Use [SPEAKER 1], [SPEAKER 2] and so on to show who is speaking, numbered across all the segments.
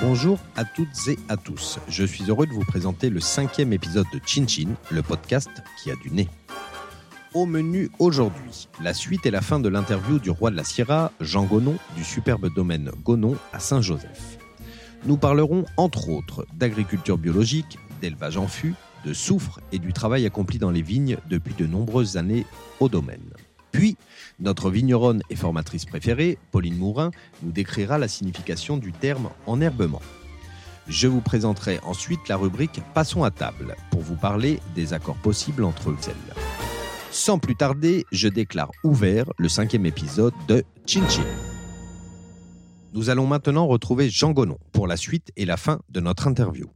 [SPEAKER 1] Bonjour à toutes et à tous. Je suis heureux de vous présenter le cinquième épisode de Chin Chin, le podcast qui a du nez. Au menu aujourd'hui, la suite et la fin de l'interview du roi de la Sierra, Jean Gonon, du superbe domaine Gonon à Saint-Joseph. Nous parlerons entre autres d'agriculture biologique, d'élevage en fût, de soufre et du travail accompli dans les vignes depuis de nombreuses années au domaine. Puis, notre vigneronne et formatrice préférée, Pauline Mourin, nous décrira la signification du terme enherbement. Je vous présenterai ensuite la rubrique Passons à table pour vous parler des accords possibles entre elles. Sans plus tarder, je déclare ouvert le cinquième épisode de Chin Chin. Nous allons maintenant retrouver Jean Gonon pour la suite et la fin de notre interview.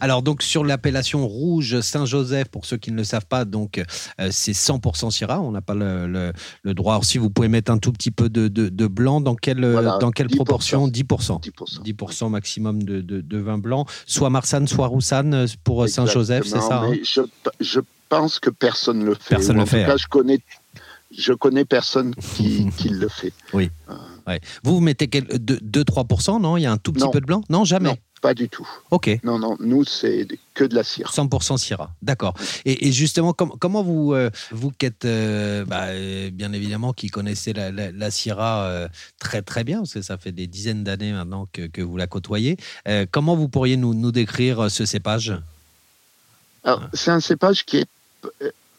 [SPEAKER 1] Alors donc sur l'appellation rouge Saint-Joseph, pour ceux qui ne le savent pas, donc euh, c'est 100% Syrah. On n'a pas le, droit. Alors si vous pouvez mettre un tout petit peu de, blanc, dans quelle, dans quelle proportion? 10%. 10%. maximum de, vin blanc, soit Marsanne, soit Roussanne euh, pour Saint-Joseph, c'est ça
[SPEAKER 2] hein? je, pense que personne ne le fait. Personne ne le fait. En tout cas, hein. je connais je connais personne qui, le fait.
[SPEAKER 1] Oui. Euh. Vous, vous mettez 2-3%, non? Il y a un tout petit peu de blanc? Non, jamais.
[SPEAKER 2] Pas du tout.
[SPEAKER 1] Ok.
[SPEAKER 2] Non, non, nous, c'est que de la cire.
[SPEAKER 1] 100% Syrah, d'accord. Et, justement, comment vous, euh, vous qui êtes, euh, bah, euh, bien évidemment, qui connaissez la, la, Syrah très très bien, parce que ça fait des dizaines d'années maintenant que, vous la côtoyez, comment vous pourriez nous, nous décrire ce cépage?
[SPEAKER 2] C'est un cépage qui est,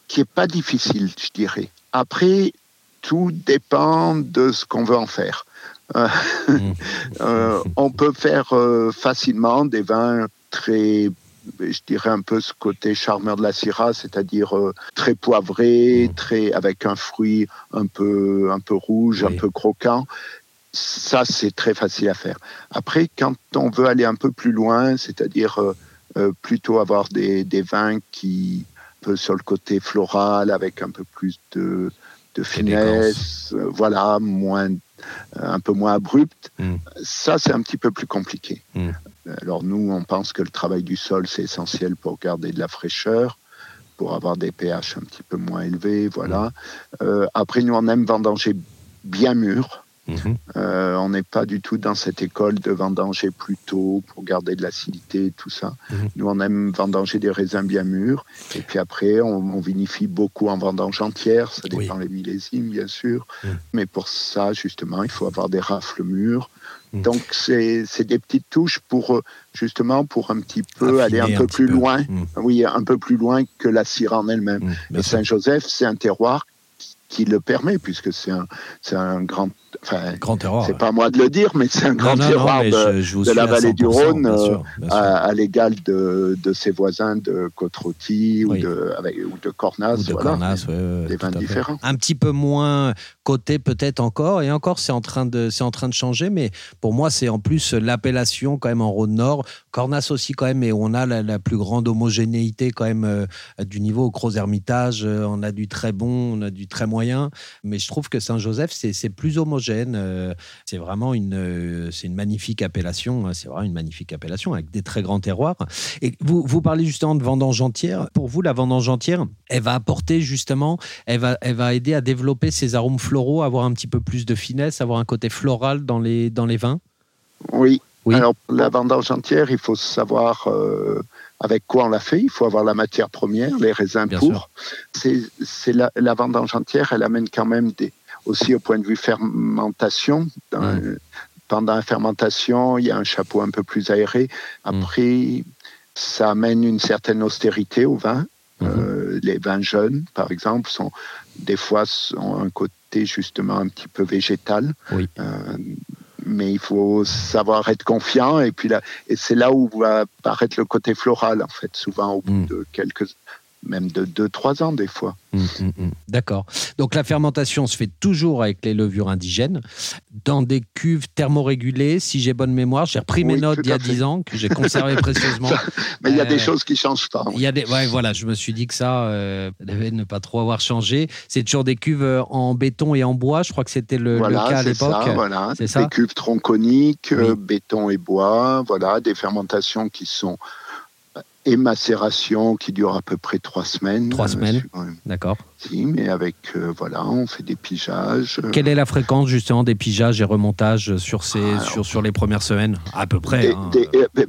[SPEAKER 2] qui est pas difficile, je dirais. Après, tout dépend de ce qu'on veut en faire. Euh, euh, on peut faire euh, facilement des vins très je dirais un peu ce côté charmeur de la Syrah, c'est-à-dire très poivré, mm. très avec un fruit un peu un peu rouge, un peu croquant. Ça, c'est très facile à faire. Après, quand on veut aller un peu plus loin, c'est-à-dire plutôt avoir des, des, vins qui peu sur le côté floral, avec un peu plus de, de finesse, voilà, moins un peu moins abrupte, hmm. ça c'est un petit peu plus compliqué. Hmm. Alors nous, on pense que le travail du sol c'est essentiel pour garder de la fraîcheur, pour avoir des pH un petit peu moins élevés, voilà. Hmm. Euh, après, nous on aime vendanger bien mûr. Mhm. Euh, on n'est pas du tout dans cette école de vendanger plus tôt pour garder de l'acidité et tout ça. Mhm. Nous, on aime vendanger des raisins bien mûrs. Et puis après, on, vinifie beaucoup en vendange entière. Ça dépend des millésimes, bien sûr. Mhm. Mais pour ça, justement, il faut avoir des rafles mûres. Donc, c'est des petites touches pour, euh, justement, pour un petit peu aller un, peu plus loin. Oui, un peu plus loin que la cire en elle-même. Et Saint-Joseph, c'est un terroir qui le permet, puisque c'est un, un grand Enfin, grand terroir. C'est pas moi de le dire, mais c'est un grand terroir de, la vallée du Rhône, euh, à, l'égal de, de, ses voisins de côte ou, de, avec, ou de Cornas. Ou de Cornas, des vins différents.
[SPEAKER 1] Un petit peu moins côté peut-être encore, et encore c'est en, train de, en train de changer, mais pour moi c'est en plus l'appellation quand même en Rhône-Nord. Cornas aussi quand même, et on a la, plus grande homogénéité quand même euh, du niveau au Gros Hermitage. Euh, on a du très bon, on a du très moyen, mais je trouve que Saint-Joseph c'est plus homogène euh, c'est vraiment une, euh, c'est une magnifique appellation. Hein. C'est vraiment une magnifique appellation avec des très grands terroirs. Et vous, vous parlez justement de vendange entière. Pour vous, la vendange entière, elle va apporter justement, elle va, elle va aider à développer ces arômes floraux, avoir un petit peu plus de finesse, avoir un côté floral dans les, dans les vins?
[SPEAKER 2] Oui. oui. Alors, la vendange entière, il faut savoir. Euh, avec quoi on l'a fait? Il faut avoir la matière première, les raisins pour. C'est la, la, vendange entière, elle amène quand même des, aussi au point de vue fermentation. Mmh. Pendant la fermentation, il y a un chapeau un peu plus aéré. Après, ça amène une certaine austérité au vin. Mmh. Euh, les vins jeunes, par exemple, sont des fois ont un côté justement un petit peu végétal. Euh, mais il faut savoir être confiant et puis là, et c'est là où va apparaître le côté floral en fait, souvent au bout mmh. de quelques même de 2-3 ans des fois. Hum, hum,
[SPEAKER 1] hum. D'accord. Donc la fermentation se fait toujours avec les levures indigènes, dans des cuves thermorégulées, si j'ai bonne mémoire. J'ai repris mes notes il y a 10 ans, que j'ai conservé précieusement.
[SPEAKER 2] Mais il y a des euh, choses qui ne changent pas.
[SPEAKER 1] Il y a des... ouais, voilà, je me suis dit que ça euh, devait ne pas trop avoir changé. C'est toujours des cuves euh, en béton et en bois, je crois que c'était le, cas à l'époque.
[SPEAKER 2] Voilà, c'est ça. Des cuves tronconiques, béton et bois, voilà, des fermentations qui sont et macération qui dure à peu près trois semaines.
[SPEAKER 1] Trois semaines, d'accord.
[SPEAKER 2] Si, mais avec, voilà, on fait des pigeages.
[SPEAKER 1] Quelle est la fréquence justement des pigeages et remontages sur, ces, sur, sur les premières semaines? À peu près.
[SPEAKER 2] Hein.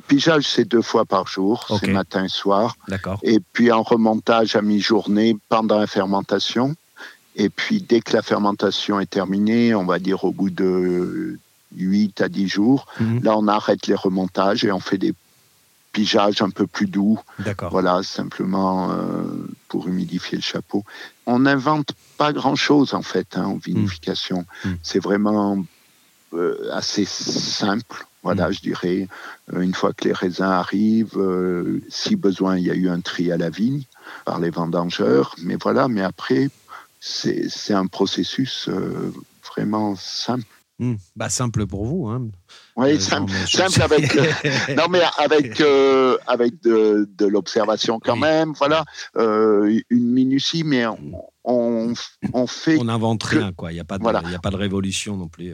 [SPEAKER 2] pigeages, c'est deux fois par jour, c'est matin et soir.
[SPEAKER 1] D'accord.
[SPEAKER 2] Et puis en remontage à mi-journée pendant la fermentation. Et puis dès que la fermentation est terminée, on va dire au bout de 8 à 10 jours, mhm. là on arrête les remontages et on fait des pigeages un peu plus doux. Voilà, simplement euh, pour humidifier le chapeau. On n'invente pas grand-chose en fait hein, en vinification. Mhm. C'est vraiment euh, assez simple. Voilà, mhm. je dirais, euh, une fois que les raisins arrivent, si besoin, il y a eu un tri à la vigne par les vendangeurs. Mais voilà, mais après, c'est un processus vraiment simple.
[SPEAKER 1] Hmm. Bah, simple pour vous. Hein.
[SPEAKER 2] Oui, euh, simple, simple avec, euh, non, mais avec, avec de, de l'observation quand même. Voilà, une minutie, mais on, on, fait.
[SPEAKER 1] On n'invente rien, quoi. Il n'y a, pas de, a pas de révolution non plus.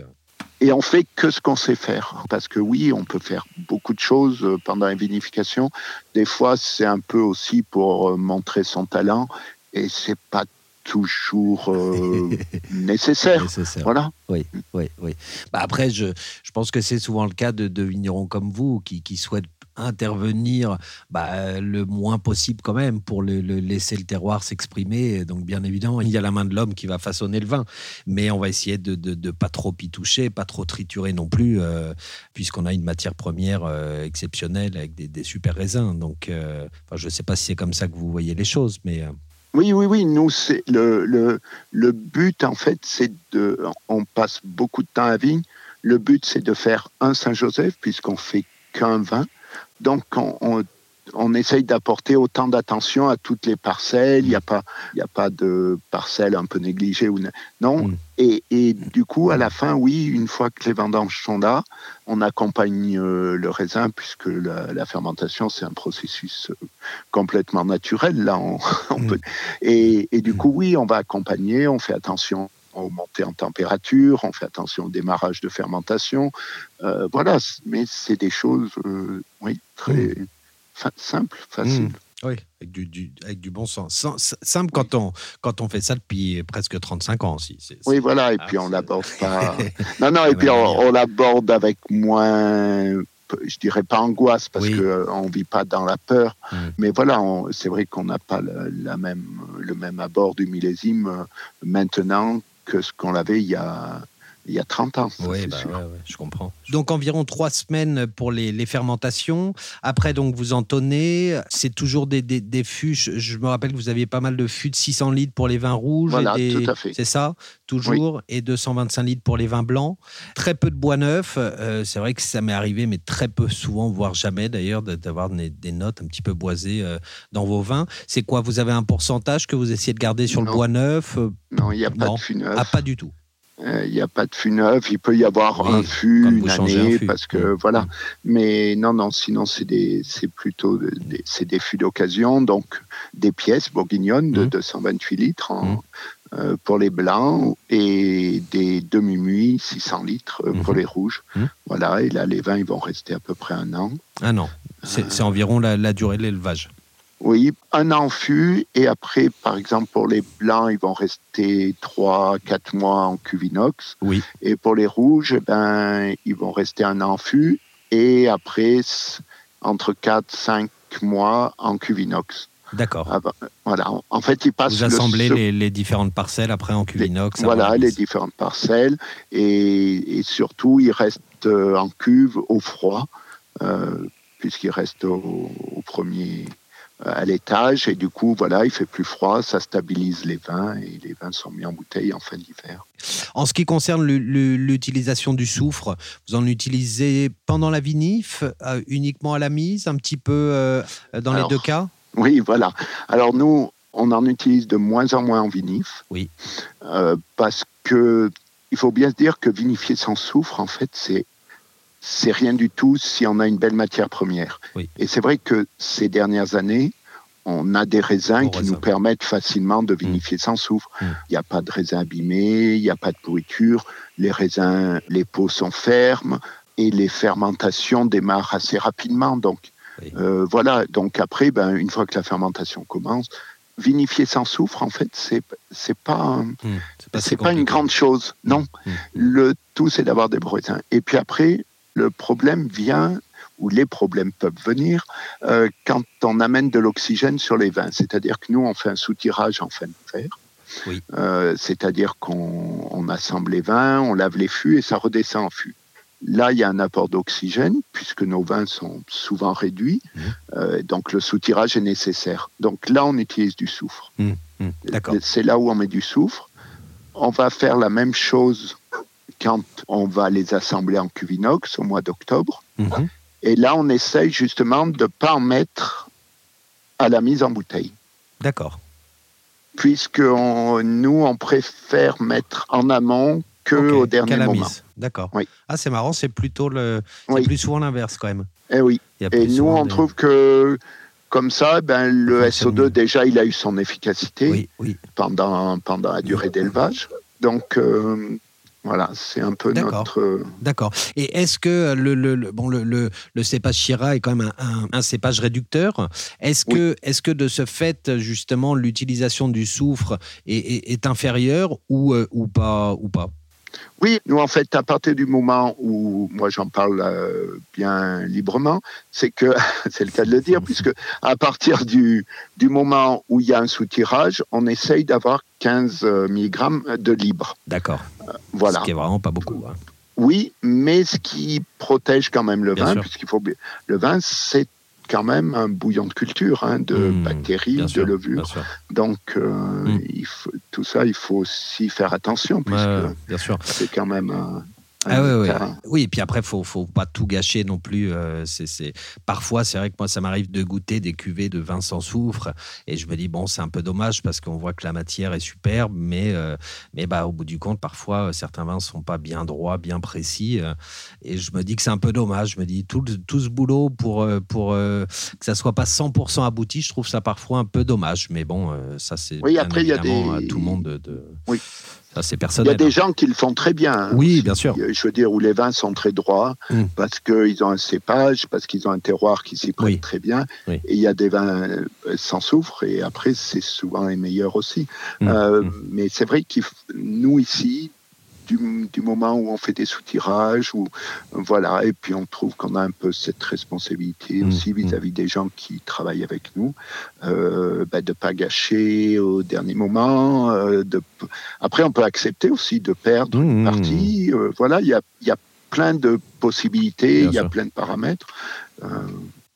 [SPEAKER 2] Et on fait que ce qu'on sait faire. Parce que oui, on peut faire beaucoup de choses pendant la vinification. Des fois, c'est un peu aussi pour montrer son talent. Et c'est pas toujours euh, nécessaire. Voilà.
[SPEAKER 1] Oui, oui, oui. Bah après, je, je pense que c'est souvent le cas de, de vignerons comme vous qui, qui souhaitent intervenir bah, le moins possible quand même pour le, laisser le terroir s'exprimer. Donc bien évidemment, il y a la main de l'homme qui va façonner le vin, mais on va essayer de ne pas trop y toucher, pas trop triturer non plus, euh, puisqu'on a une matière première euh, exceptionnelle avec des, super raisins. Donc je ne sais pas si c'est comme ça que vous voyez les choses, mais...
[SPEAKER 2] Oui, oui, oui. Nous, c'est le, le, le, but, en fait, c'est de. On passe beaucoup de temps à vigne. Le but, c'est de faire un Saint-Joseph, puisqu'on fait qu'un vin. Donc, on, on on essaye d'apporter autant d'attention à toutes les parcelles. Il n'y a pas, il a pas de parcelles un peu négligées ou non. Mm. Et, et, du coup, à la fin, oui, une fois que les vendanges sont là, on accompagne euh, le raisin puisque la, fermentation c'est un processus euh, complètement naturel. Là, on, mm. peut, et, et, du coup, oui, on va accompagner. On fait attention aux montées en température, on fait attention au démarrage de fermentation. Euh, voilà, mais c'est des choses, oui, très. Simple, facile. Mmh.
[SPEAKER 1] Oui, avec du, avec du bon sens. Simple quand on, quand on fait ça depuis presque 35 ans aussi.
[SPEAKER 2] oui, voilà, et puis on l'aborde pas. non, non, et puis on, l'aborde avec moins, je dirais pas angoisse, parce qu'on ne vit pas dans la peur. Mmh. Mais voilà, c'est vrai qu'on n'a pas la même, le même abord du millésime euh, maintenant que ce qu'on avait il y a il y a 30 ans.
[SPEAKER 1] Oui, bah, je comprends. Donc environ trois semaines pour les, fermentations. Après, donc vous entonnez. C'est toujours des, des, fûts. Je, me rappelle que vous aviez pas mal de fûts de 600 litres pour les vins rouges.
[SPEAKER 2] Voilà, tout à fait.
[SPEAKER 1] C'est ça, toujours. Et 225 litres pour les vins blancs. Très peu de bois neuf. Euh, c'est vrai que ça m'est arrivé, mais très peu souvent, voire jamais d'ailleurs, d'avoir des, notes un petit peu boisées euh, dans vos vins. C'est quoi? Vous avez un pourcentage que vous essayez de garder sur le bois neuf
[SPEAKER 2] Non, il n'y a pas de fût neuf.
[SPEAKER 1] Ah, pas du tout.
[SPEAKER 2] Euh, il n'y a pas de fût neuf, il peut y avoir un fût une année, parce que voilà. Mais non, non, sinon c'est des, c'est plutôt des, c'est des fûts d'occasion, donc des pièces bourguignonnes de 228 mmh. litres mmh. euh, pour les blancs et des demi-muits 600 litres euh, pour mmh. les rouges. Voilà, et là les vins ils vont rester à peu près un an.
[SPEAKER 1] Un an, c'est, environ la, la durée de l'élevage.
[SPEAKER 2] Oui, un an fût, et après, par exemple, pour les blancs, ils vont rester 3, 4 mois en cuvinox.
[SPEAKER 1] Oui.
[SPEAKER 2] Et pour les rouges, eh ben, ils vont rester un an fût, et après, entre 4, 5 mois en cuvinox.
[SPEAKER 1] D'accord.
[SPEAKER 2] Ah ben, voilà. En fait, ils passent.
[SPEAKER 1] Vous assemblez les, différentes parcelles après en cuvinox.
[SPEAKER 2] voilà, les différentes parcelles. Et, surtout, ils restent euh, en cuve au froid, euh, puisqu'ils restent au premier à l'étage et du coup voilà il fait plus froid ça stabilise les vins et les vins sont mis en bouteille en fin d'hiver.
[SPEAKER 1] En ce qui concerne l'utilisation du soufre vous en utilisez pendant la vinif euh, uniquement à la mise un petit peu euh, dans les deux cas?
[SPEAKER 2] oui voilà. Alors nous on en utilise de moins en moins en vinif
[SPEAKER 1] oui.
[SPEAKER 2] euh, parce que il faut bien se dire que vinifier sans soufre en fait c'est c'est rien du tout si on a une belle matière première. Et c'est vrai que ces dernières années, on a des raisins qui nous permettent facilement de vinifier mm. sans soufre. Mm. Il n'y a pas de raisins abîmés, il n'y a pas de pourriture, les raisins, les peaux sont fermes et les fermentations démarrent assez rapidement. Donc, voilà, donc après, ben, une fois que la fermentation commence, vinifier sans soufre, en fait, c'est c'est pas hmm, c'est pas, une grande chose. Non, hmm. le tout c'est d'avoir des bretains. Et puis après, le problème vient ou les problèmes peuvent venir euh, quand on amène de l'oxygène sur les vins. C'est-à-dire que nous, on fait un soutirage en fin de fer. Oui. Euh, c'est-à-dire qu'on assemble les vins, on lave les fûts et ça redescend en fût. Là, il y a un apport d'oxygène, puisque nos vins sont souvent réduits, mmh. euh, donc le soutirage est nécessaire. Donc là, on utilise du soufre. Mmh, mmh, C'est là où on met du soufre. On va faire la même chose quand on va les assembler en cuvinox au mois d'octobre. Et là, on essaye justement de ne pas en mettre à la mise en bouteille.
[SPEAKER 1] D'accord.
[SPEAKER 2] Puisque nous, on préfère mettre en amont que au dernier moment.
[SPEAKER 1] D'accord. Oui. Ah, c'est marrant, c'est plutôt le, plus souvent l'inverse quand même.
[SPEAKER 2] Eh oui. Et nous, on trouve que comme ça, ben, le SO2, déjà, il a eu son efficacité Pendant, pendant la durée d'élevage. Donc, euh, voilà, c'est un peu notre. Euh,
[SPEAKER 1] D'accord. Et est-ce que le, le, bon, le, le, cépage Chira est quand même un, un, cépage réducteur? Est-ce que, est que de ce fait, justement, l'utilisation du soufre est, est, inférieure ou, euh, ou, pas, ou pas?
[SPEAKER 2] Oui, nous en fait, à partir du moment où moi j'en parle euh, bien librement, c'est que c'est le cas de le dire, puisque à partir du, du moment où il y a un soutirage, on essaye d'avoir 15 euh, mg de libre.
[SPEAKER 1] D'accord. Euh, voilà. Ce qui est vraiment pas beaucoup. Hein.
[SPEAKER 2] Oui, mais ce qui protège quand même le vin, puisqu'il faut le vin, c'est quand même un bouillon de culture, hein, de mmh, bactéries, de levures. Donc, euh, mmh. il faut, tout ça, il faut aussi faire attention, puisque c'est quand même un,
[SPEAKER 1] ah oui, oui. oui, et puis après, il faut, faut pas tout gâcher non plus. Euh, c'est, Parfois, c'est vrai que moi, ça m'arrive de goûter des cuvées de vin sans soufre, et je me dis, bon, c'est un peu dommage parce qu'on voit que la matière est superbe, mais, euh, mais bah, au bout du compte, parfois, certains vins sont pas bien droits, bien précis, euh, et je me dis que c'est un peu dommage. Je me dis, tout, tout ce boulot pour, pour que ça soit pas 100% abouti, je trouve ça parfois un peu dommage, mais bon, ça, c'est
[SPEAKER 2] oui, après, il y a des...
[SPEAKER 1] à tout le monde de...
[SPEAKER 2] Oui.
[SPEAKER 1] Il
[SPEAKER 2] y a des gens qui le font très bien. Hein.
[SPEAKER 1] oui, bien sûr.
[SPEAKER 2] Je veux dire, où les vins sont très droits, mm. parce qu'ils ont un cépage, parce qu'ils ont un terroir qui s'y prête très bien. Et il y a des vins euh, sans soufre, et après, c'est souvent les meilleurs aussi. Mm. Euh, mm. Mais c'est vrai que nous, ici, du, moment où on fait des soutirages, ou voilà, et puis on trouve qu'on a un peu cette responsabilité mmh, aussi mmh. vis-à-vis des gens qui travaillent avec nous, euh, bah, de pas gâcher au dernier moment. Euh, de... Après, on peut accepter aussi de perdre une mmh, partie. Euh, voilà, il y a, y a plein de possibilités, il y a plein de paramètres.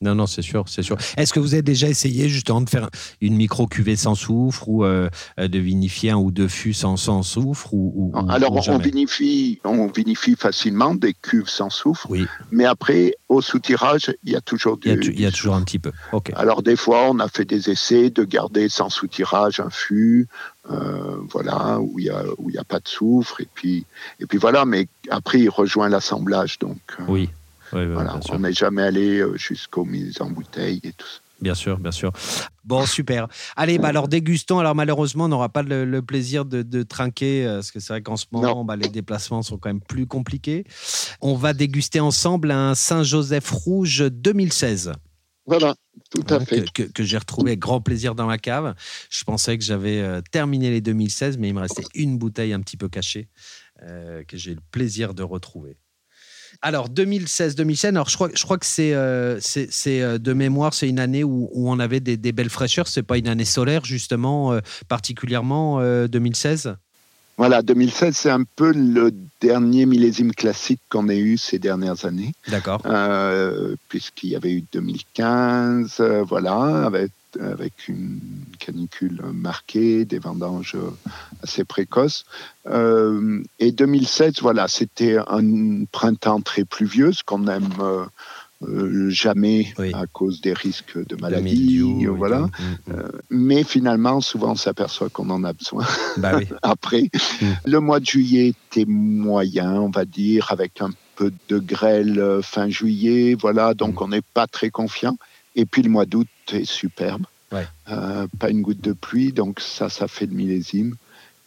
[SPEAKER 1] Non, non, c'est sûr, c'est sûr. Est-ce que vous avez déjà essayé justement de faire une micro cuvée sans soufre ou euh, de vinifier un ou deux fûts sans, sans soufre ou,
[SPEAKER 2] Alors on vinifie, on vinifie facilement des cuves sans soufre, oui. mais après au soutirage il y a toujours du.
[SPEAKER 1] Il y a, toujours un petit peu. Ok.
[SPEAKER 2] Alors des fois on a fait des essais de garder sans soutirage un fût, euh, voilà où il y a où il y a pas de soufre et puis et puis voilà, mais après il rejoint l'assemblage donc.
[SPEAKER 1] Euh, oui
[SPEAKER 2] on n'est jamais allé euh, jusqu'aux mises en bouteille et tout ça.
[SPEAKER 1] Bien sûr, bien sûr. Bon, super. Allez, bah alors dégustons. Alors malheureusement, on n'aura pas le, plaisir de, trinquer, euh, parce que c'est vrai qu'en ce moment, bah, les déplacements sont quand même plus compliqués. On va déguster ensemble un Saint-Joseph Rouge 2016.
[SPEAKER 2] Voilà, tout à fait.
[SPEAKER 1] Que, j'ai retrouvé avec grand plaisir dans ma cave. Je pensais que j'avais euh, terminé les 2016, mais il me restait une bouteille un petit peu cachée que j'ai le plaisir de retrouver. Alors 2016-2016, alors je crois, je crois que c'est euh, euh, de mémoire, c'est une année où, on avait des, belles fraîcheurs. C'est pas une année solaire justement, euh, particulièrement 2016.
[SPEAKER 2] Voilà, 2016, c'est un peu le dernier millésime classique qu'on ait eu ces dernières années.
[SPEAKER 1] D'accord.
[SPEAKER 2] Puisqu'il y avait eu 2015, voilà, avec avec une canicule marquée, des vendanges assez précoces. Euh, et 2007, voilà, c'était un printemps très pluvieux, ce qu'on n'aime euh, euh, jamais à cause des risques de maladie, voilà. Mm, mm. mais finalement, souvent, on s'aperçoit qu'on en a besoin. Bah Après, mm. le mois de juillet était moyen, on va dire, avec un peu de grêle fin juillet, voilà, donc on n'est pas très confiant. Et puis le mois d'août est superbe. Euh, pas une goutte de pluie, donc ça, ça fait le millésime.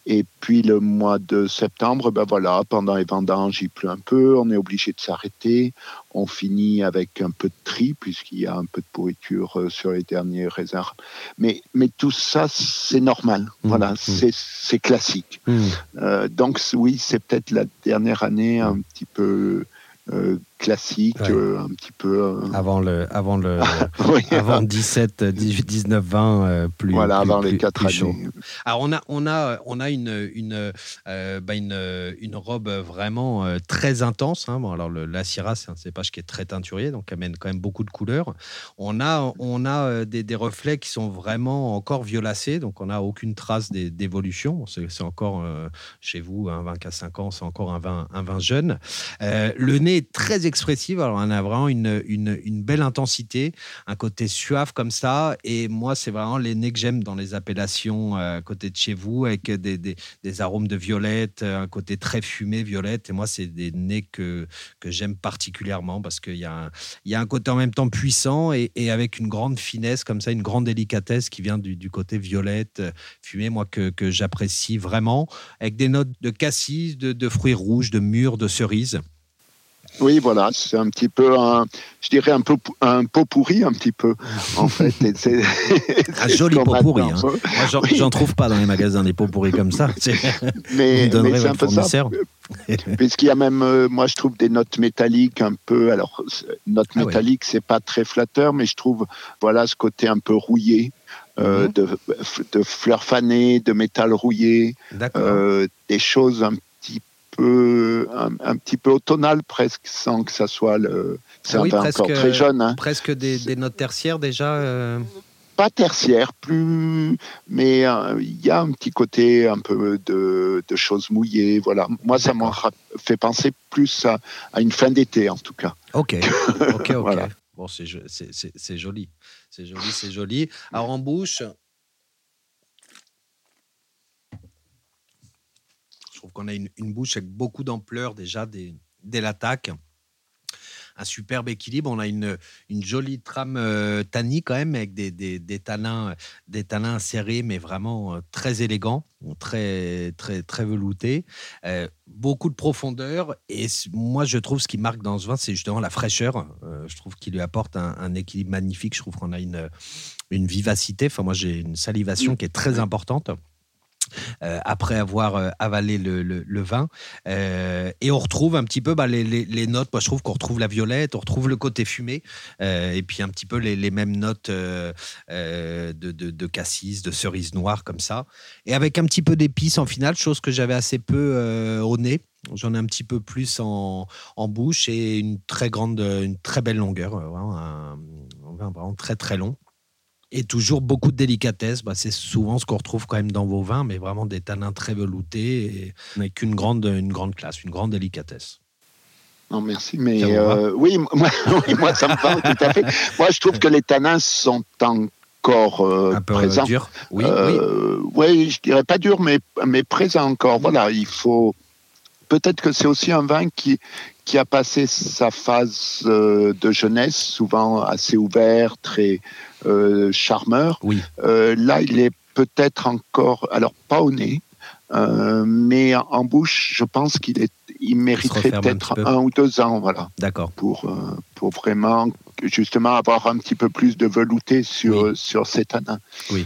[SPEAKER 2] Et puis le mois de septembre, ben voilà, pendant les vendanges, il pleut un peu, on est obligé de s'arrêter. On finit avec un peu de tri, puisqu'il y a un peu de pourriture euh, sur les derniers réserves. Mais, mais tout ça, c'est normal. Mmh, voilà, mmh. c'est classique. Mmh. Euh, donc oui, c'est peut-être la dernière année un petit peu euh, classique, euh, un petit peu. Euh,
[SPEAKER 1] avant le, avant le, avant 17, 18, 19, 20, plus.
[SPEAKER 2] Voilà,
[SPEAKER 1] avant
[SPEAKER 2] les quatre années.
[SPEAKER 1] Alors on a, on a, on a une, une, bah, une, une, robe vraiment très intense. Hein. Bon, alors le, la Syrah, c'est un cépage qui est très teinturier, donc amène quand même beaucoup de couleurs. On a, on a des, des reflets qui sont vraiment encore violacés, donc on n'a aucune trace d'évolution. C'est encore chez vous un vin qui a 5 ans, c'est encore un vin, un vin jeune. le nez très expressive. Alors, on a vraiment une, une, belle intensité, un côté suave comme ça. Et moi, c'est vraiment les nez que j'aime dans les appellations euh, à côté de chez vous, avec des, des, arômes de violette, euh, un côté très fumé violette. Et moi, c'est des nez que, que j'aime particulièrement parce qu'il y, a un, y a un côté en même temps puissant et, avec une grande finesse comme ça, une grande délicatesse qui vient du, du côté violette, fumé, moi, que, que j'apprécie vraiment, avec des notes de cassis, de, de fruits rouges, de mûres, de cerises.
[SPEAKER 2] Oui, voilà, c'est un petit peu un, je dirais un peu un pot pourri un petit peu, en fait.
[SPEAKER 1] C'est, un joli pot pourri. Hein. Moi, j'en, trouve pas dans les magasins des pots pourris comme ça.
[SPEAKER 2] mais, mais c'est un peu ça. Puisqu'il y a même, euh, moi, je trouve des notes métalliques un peu. Alors, notes ah métalliques, c'est pas très flatteur, mais je trouve, voilà, ce côté un peu rouillé. Euh, mhm. de, de, fleurs fanées, de métal rouillé, euh, des choses un un, petit peu automnal presque, sans que ça soit le. C'est
[SPEAKER 1] oui,
[SPEAKER 2] presque, encore très jeune. Hein.
[SPEAKER 1] Presque des, notes tertiaires déjà. Euh.
[SPEAKER 2] Pas tertiaire, plus, mais euh, il y a un petit côté un peu de, choses mouillées. Voilà, moi ça m'a fait penser plus à, une fin d'été en tout cas.
[SPEAKER 1] Ok, ok, ok. Bon, c'est joli, c'est joli, c'est joli. Alors en bouche, qu'on a une, bouche avec beaucoup d'ampleur déjà dès, l'attaque un superbe équilibre. On a une, une jolie trame euh, tannique quand même, avec des, des, des, tanins, des tanins serrés, mais vraiment euh, très élégants, très, très, très veloutés. Euh, beaucoup de profondeur. Et moi, je trouve ce qui marque dans ce vin, c'est justement la fraîcheur. je trouve qu'il lui apporte un, un, équilibre magnifique. Je trouve qu'on a une, une vivacité. Enfin, moi, j'ai une salivation qui est très importante. Euh, après avoir euh, avalé le, vin. Euh, et on retrouve un petit peu bah, les, notes. Moi, je trouve qu'on retrouve la violette, on retrouve le côté fumé, et puis un petit peu les, mêmes notes de, cassis, de cerise noire, comme ça. Et avec un petit peu d'épices en finale, chose que j'avais assez peu au nez. J'en ai un petit peu plus en, bouche et une très grande, une très belle longueur. un vin vraiment très très long. Et toujours beaucoup de délicatesse. Bah, c'est souvent ce qu'on retrouve quand même dans vos vins, mais vraiment des tanins très veloutés et avec une grande, une grande classe, une grande délicatesse.
[SPEAKER 2] Non, merci, mais euh, oui, moi, ça me parle tout à fait. Moi, je trouve que les tanins sont encore euh,
[SPEAKER 1] un peu
[SPEAKER 2] présents.
[SPEAKER 1] Dur. Oui,
[SPEAKER 2] euh, oui. oui, je dirais pas dur, mais, mais présent encore. Voilà, il faut. Peut-être que c'est aussi un vin qui, qui a passé sa phase de jeunesse, souvent assez ouvert, très, euh, charmeur.
[SPEAKER 1] Oui.
[SPEAKER 2] Euh, là, il est peut-être encore, alors pas au nez, euh, mais en bouche, je pense qu'il est, il mériterait peut-être un, ou deux ans, voilà.
[SPEAKER 1] D'accord.
[SPEAKER 2] Pour pour vraiment justement avoir un petit peu plus de velouté sur sur cet anin.
[SPEAKER 1] Oui.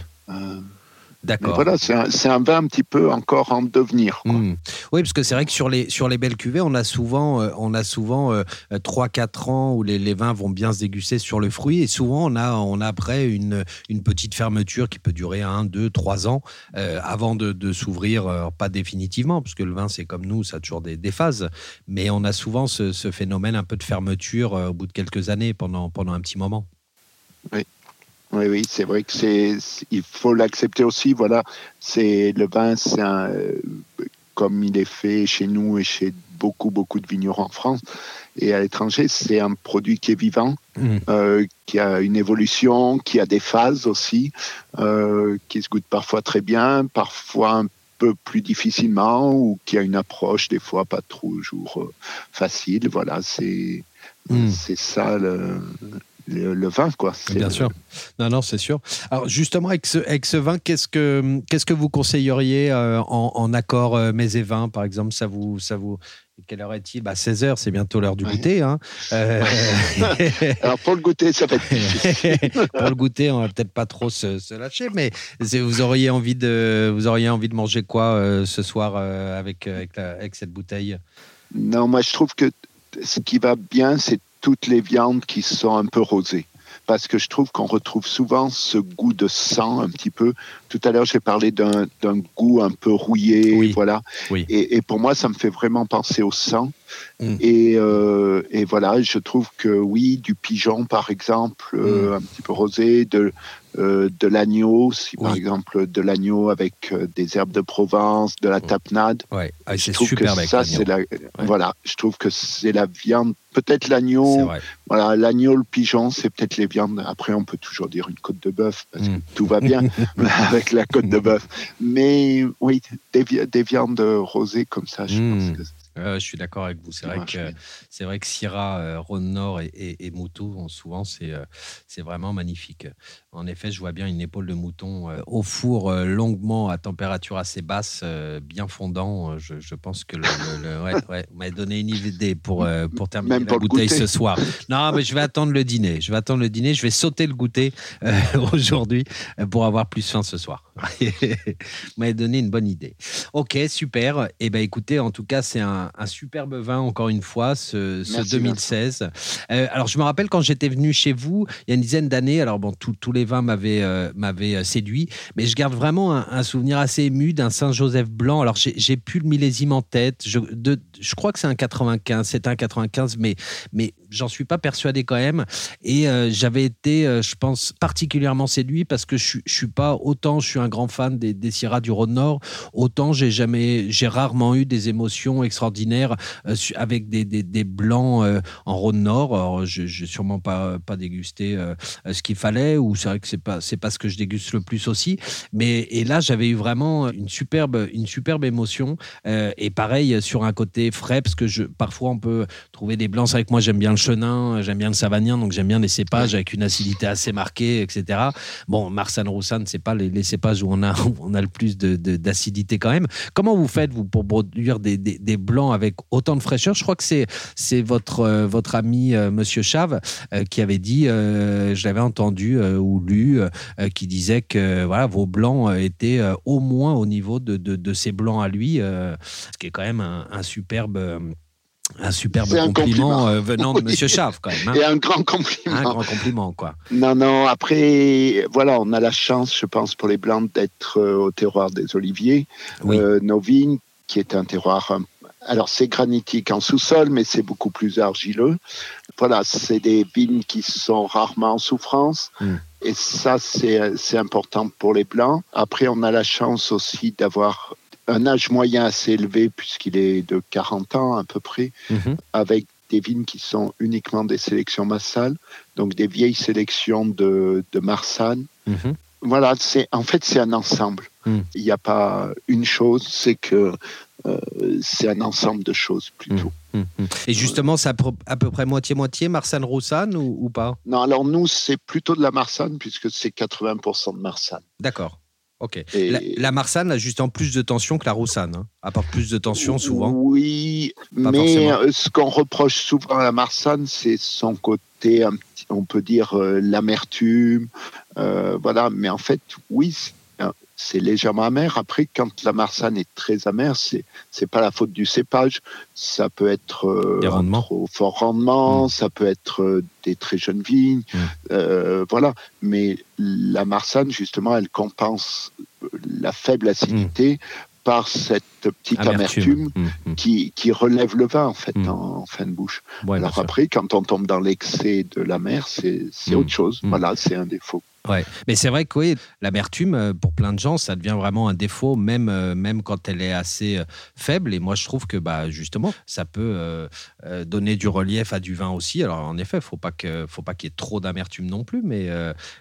[SPEAKER 1] D'accord.
[SPEAKER 2] Voilà, c'est un, vin un petit peu encore en devenir. Hmm.
[SPEAKER 1] Oui, parce que c'est vrai que sur les, sur les belles cuvées, on a souvent, euh, on a souvent euh, 3-4 ans où les, les, vins vont bien se déguster sur le fruit. Et souvent, on a, on a après une, une petite fermeture qui peut durer 1, 2, 3 ans euh, avant de, de s'ouvrir, euh, pas définitivement, parce que le vin, c'est comme nous, ça a toujours des, des phases. Mais on a souvent ce, ce, phénomène un peu de fermeture au bout de quelques années, pendant, pendant un petit moment.
[SPEAKER 2] Oui. Oui, oui, c'est vrai que c'est, il faut l'accepter aussi. Voilà, c'est le vin, c'est un, comme il est fait chez nous et chez beaucoup, beaucoup de vignerons en France et à l'étranger, c'est un produit qui est vivant, mmh. euh, qui a une évolution, qui a des phases aussi, euh, qui se goûte parfois très bien, parfois un peu plus difficilement, ou qui a une approche des fois pas toujours euh, facile. Voilà, c'est, mmh. c'est ça le le, vin, quoi.
[SPEAKER 1] Bien sûr. Non, non, c'est sûr. Alors justement, avec ce, avec ce vin, qu'est-ce que, qu'est-ce que vous conseilleriez en, en, accord mets et vins, par exemple? Ça vous, ça vous, quelle heure est-il? Bah, 16 h c'est bientôt l'heure du goûter. Hein.
[SPEAKER 2] Euh, Alors pour le goûter, ça va être
[SPEAKER 1] pour le goûter, on va peut-être pas trop se, lâcher, mais vous auriez envie de, vous auriez envie de manger quoi euh, ce soir euh, avec, avec, cette bouteille?
[SPEAKER 2] Non, moi je trouve que ce qui va bien, c'est toutes les viandes qui sont un peu rosées parce que je trouve qu'on retrouve souvent ce goût de sang un petit peu. Tout à l'heure, j'ai parlé d'un goût un peu rouillé, voilà. Et, et, pour moi, ça me fait vraiment penser au sang. Mm. Et, euh, et, voilà, je trouve que oui, du pigeon par exemple, euh, mm. un petit peu rosé, de, euh, de l'agneau, si par exemple de l'agneau avec des herbes de Provence, de la mm. tapenade.
[SPEAKER 1] Ouais, ah, c'est super que
[SPEAKER 2] ça, c'est la, voilà, je trouve que c'est la viande. Peut-être l'agneau, voilà, l'agneau, le pigeon, c'est peut-être les viandes. Après, on peut toujours dire une côte de bœuf parce que tout va bien avec la côte de bœuf. Mais oui, des, des viandes rosées comme ça, je pense que
[SPEAKER 1] je suis d'accord avec vous. C'est vrai, que, c'est vrai que Syrah, euh, Rhône Nord et, et, Moutou, souvent, c'est, euh, c'est vraiment magnifique. En effet, je vois bien une épaule de mouton euh, au four longuement à température assez basse, bien fondant. Je, pense que le, ouais, ouais, vous m'avez donné une idée pour, pour terminer la bouteille ce soir. Non, mais je vais attendre le dîner. Je vais attendre le dîner. Je vais sauter le goûter aujourd'hui pour avoir plus faim ce soir. vous m'avez donné une bonne idée. Ok, super. Et eh ben, écoutez, en tout cas, c'est un un, superbe vin, encore une fois, ce, 2016. Euh, alors, je me rappelle quand j'étais venu chez vous, il y a une dizaine d'années, alors bon, tous les vins m'avaient euh, euh, séduit, mais je garde vraiment un, souvenir assez ému d'un Saint-Joseph blanc. Alors, j'ai plus le millésime en tête. Je, je crois que c'est un 95, c'est un 95, mais, mais j'en suis pas persuadé quand même. Et j'avais été, je pense, particulièrement séduit parce que je, suis pas autant, je suis un grand fan des, des Syrah du Rhône Nord, autant j'ai jamais, j'ai rarement eu des émotions extraordinaires ordinaire euh, avec des, des, blancs euh, en Rhône Nord. je n'ai sûrement pas, pas dégusté euh, ce qu'il fallait, ou c'est vrai que c'est pas, c'est pas ce que je déguste le plus aussi. Mais et là, j'avais eu vraiment une superbe, une superbe émotion. et pareil, sur un côté frais, parce que je, parfois on peut trouver des blancs. C'est vrai que moi, j'aime bien le chenin, j'aime bien le savagnin, donc j'aime bien les cépages avec une acidité assez marquée, etc. Bon, Marsanne Roussanne, c'est pas les, cépages où on a, on a le plus d'acidité quand même. Comment vous faites, vous, pour produire des, blancs avec autant de fraîcheur? Je crois que c'est c'est votre euh, votre ami euh, Monsieur Chave euh, qui avait dit, je l'avais entendu ou lu, qui disait que voilà vos blancs étaient au moins au niveau de, de, ces blancs à lui, ce qui est quand même un, superbe un superbe compliment, venant de Monsieur Chave, quand même. Hein.
[SPEAKER 2] Et un grand compliment.
[SPEAKER 1] Un grand compliment, quoi.
[SPEAKER 2] Non, non, après, voilà, on a la chance, je pense, pour les Blancs d'être au terroir des Oliviers. nos vignes, qui est un terroir un alors c'est granitique en sous-sol, mais c'est beaucoup plus argileux. Voilà, c'est des vignes qui sont rarement en souffrance. Hmm. Et ça, c'est important pour les blancs. Après, on a la chance aussi d'avoir un âge moyen assez élevé, puisqu'il est de 40 ans à peu près, mhm. avec des vignes qui sont uniquement des sélections massales, donc des vieilles sélections de, de Marsanne. Mhm. Voilà, c'est en fait c'est un ensemble. Hmm. Il n'y a pas une chose, c'est que euh, c'est un ensemble de choses plutôt.
[SPEAKER 1] Hmm, hmm, Et justement, c'est à peu près moitié-moitié Marsanne-Roussanne ou, pas?
[SPEAKER 2] Non, alors nous, c'est plutôt de la Marsanne puisque c'est 80% de Marsanne.
[SPEAKER 1] D'accord. Ok. La, Marsanne a justement plus de tension que la Roussanne, hein. apporte plus de tension souvent.
[SPEAKER 2] Oui, mais euh, ce qu'on reproche souvent à la Marsanne, c'est son côté, on peut dire, euh, l'amertume. voilà, mais en fait, oui, c'est légèrement amer. Après, quand la marsanne est très amère, c'est c'est pas la faute du cépage. Ça peut être
[SPEAKER 1] euh, un
[SPEAKER 2] trop fort rendement, mm. ça peut être euh, des très jeunes vignes, mm. euh, voilà. Mais la marsanne, justement, elle compense la faible acidité. par cette petite amertume, qui, qui, relève le vin en fait en, fin de bouche. Alors après, quand on tombe dans l'excès de la mer, c'est autre chose. Voilà, c'est un défaut.
[SPEAKER 1] Ouais, mais c'est vrai que oui, l'amertume, euh, pour plein de gens, ça devient vraiment un défaut, même, euh, même quand elle est assez euh, faible. Et moi, je trouve que bah, justement, ça peut donner du relief à du vin aussi. Alors, en effet, il qu'il faut pas qu'il y ait trop d'amertume non plus, mais,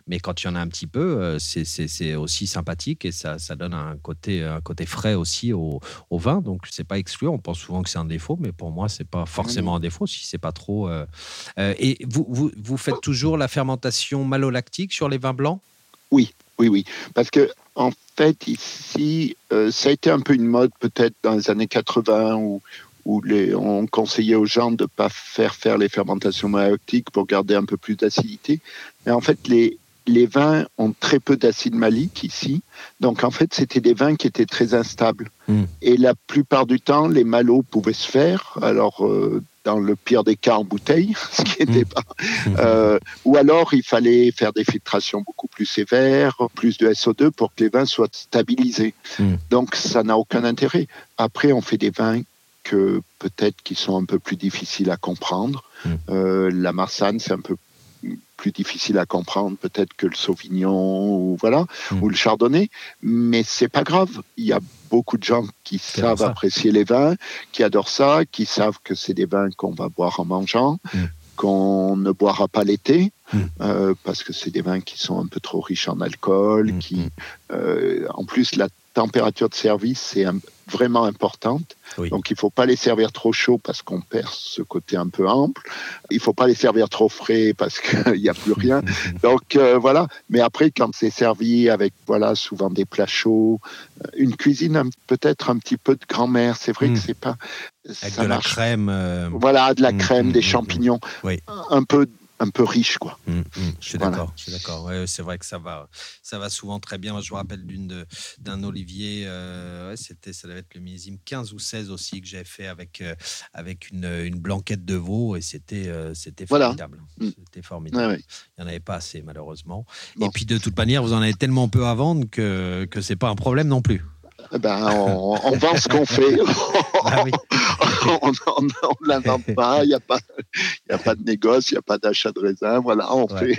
[SPEAKER 1] mais quand il y en a un petit peu, c'est aussi sympathique et ça, ça donne un côté, un côté frais aussi au, au vin. Donc, c'est pas exclu. On pense souvent que c'est un défaut, mais pour moi, c'est pas forcément un défaut si c'est pas trop. et vous, vous, vous faites toujours la fermentation malolactique sur les vins blancs
[SPEAKER 2] Oui, oui, oui. Parce que, en fait, ici, euh, ça a été un peu une mode peut-être dans les années 80 où, où les, on conseillait aux gens de ne pas faire faire les fermentations malolactiques pour garder un peu plus d'acidité. Mais en fait, les, les vins ont très peu d'acide malique ici. Donc, en fait, c'était des vins qui étaient très instables. Hmm. Et la plupart du temps, les malots pouvaient se faire. Alors, euh, dans le pire des cas en bouteille, ce qui n'était mm. pas. Euh, ou alors il fallait faire des filtrations beaucoup plus sévères, plus de SO2 pour que les vins soient stabilisés. Mm. Donc ça n'a aucun intérêt. Après, on fait des vins que peut-être qui sont un peu plus difficiles à comprendre. Mm. Euh, la Marsanne, c'est un peu plus difficile à comprendre peut-être que le Sauvignon ou voilà ou le Chardonnay, mais c'est pas grave. Il y a beaucoup de gens qui savent apprécier les vins, qui adorent ça, qui savent que c'est des vins qu'on va boire en mangeant, mm. qu'on ne boira pas l'été, mm. euh, parce que c'est des vins qui sont un peu trop riches en alcool, qui, euh, en plus, la température de service, c'est vraiment importante. Donc il ne faut pas les servir trop chaud parce qu'on perd ce côté un peu ample. Il ne faut pas les servir trop frais parce qu'il n'y a plus rien. Donc euh, voilà. Mais après, quand c'est servi avec voilà souvent des plats chauds, euh, une cuisine peut-être un petit peu de grand-mère. C'est vrai que hmm. c'est pas.
[SPEAKER 1] Avec de la crème. Euh,
[SPEAKER 2] voilà, de la hmm, crème, hmm, des champignons. Un peu un peu riche, quoi.
[SPEAKER 1] Mmh, mmh. je suis d'accord, je suis d'accord. c'est vrai que ça va, ça va souvent très bien. Je me rappelle d'une d'un Olivier, euh, c'était, ça devait être le millésime 15 ou 16 aussi que j'ai fait avec euh, avec une, une, blanquette de veau et c'était euh, c'était formidable. Mmh. C'était formidable. Il n'y en avait pas assez malheureusement. Et puis de toute manière, vous en avez tellement peu à vendre que que c'est pas un problème non plus.
[SPEAKER 2] Ben, on, on vend ce qu'on fait. Ah on ne l'invente pas, il n'y a, pas, a pas de négoce, il n'y a pas d'achat de raisin. Voilà, on fait.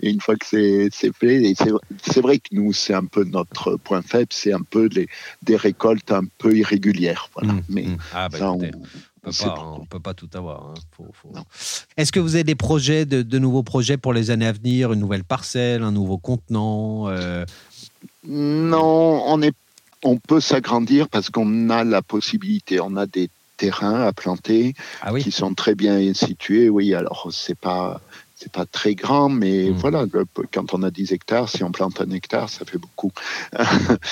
[SPEAKER 2] Et une fois que c'est fait, c'est vrai que nous, c'est un peu notre point faible, c'est un peu les, des récoltes un peu irrégulières. Voilà. Mmh, Mais mmh.
[SPEAKER 1] Ah, bah, on, ne peut pas tout avoir. Hein. Est-ce que vous avez des projets, de, de, nouveaux projets pour les années à venir, une nouvelle parcelle, un nouveau contenant euh?
[SPEAKER 2] Non, on est on peut s'agrandir parce qu'on a la possibilité, on a des terrains à planter ah qui sont très bien situés. Oui, alors c'est pas c'est pas très grand, mais hmm. voilà, quand on a 10 hectares, si on plante un hectare, ça fait beaucoup.
[SPEAKER 1] Bah,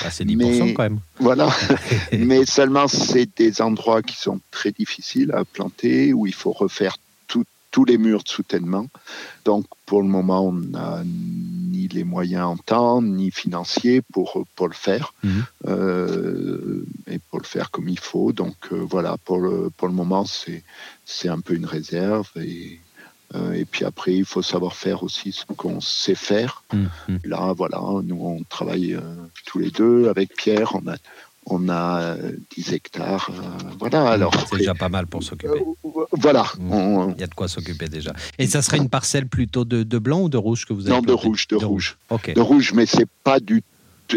[SPEAKER 1] c'est 10% quand même.
[SPEAKER 2] Voilà, mais seulement c'est des endroits qui sont très difficiles à planter, où il faut refaire tous les murs de soutènement. Donc pour le moment, on ni les moyens en temps, ni financiers pour, pour le faire, mhm. euh, et pour le faire comme il faut. Donc euh, voilà, pour le, pour le moment, c'est un peu une réserve. Et, euh, et puis après, il faut savoir faire aussi ce qu'on sait faire. Mhm. Là, voilà, nous, on travaille tous les deux avec Pierre. On a, on a 10 hectares. Euh, voilà, alors.
[SPEAKER 1] C'est déjà pas mal pour s'occuper.
[SPEAKER 2] Euh, voilà.
[SPEAKER 1] Mmh. Il y a de quoi s'occuper déjà. Et ça serait une parcelle plutôt de, blanc ou de rouge que vous avez
[SPEAKER 2] Non, de rouge, de, rouge. De rouge, mais c'est pas du.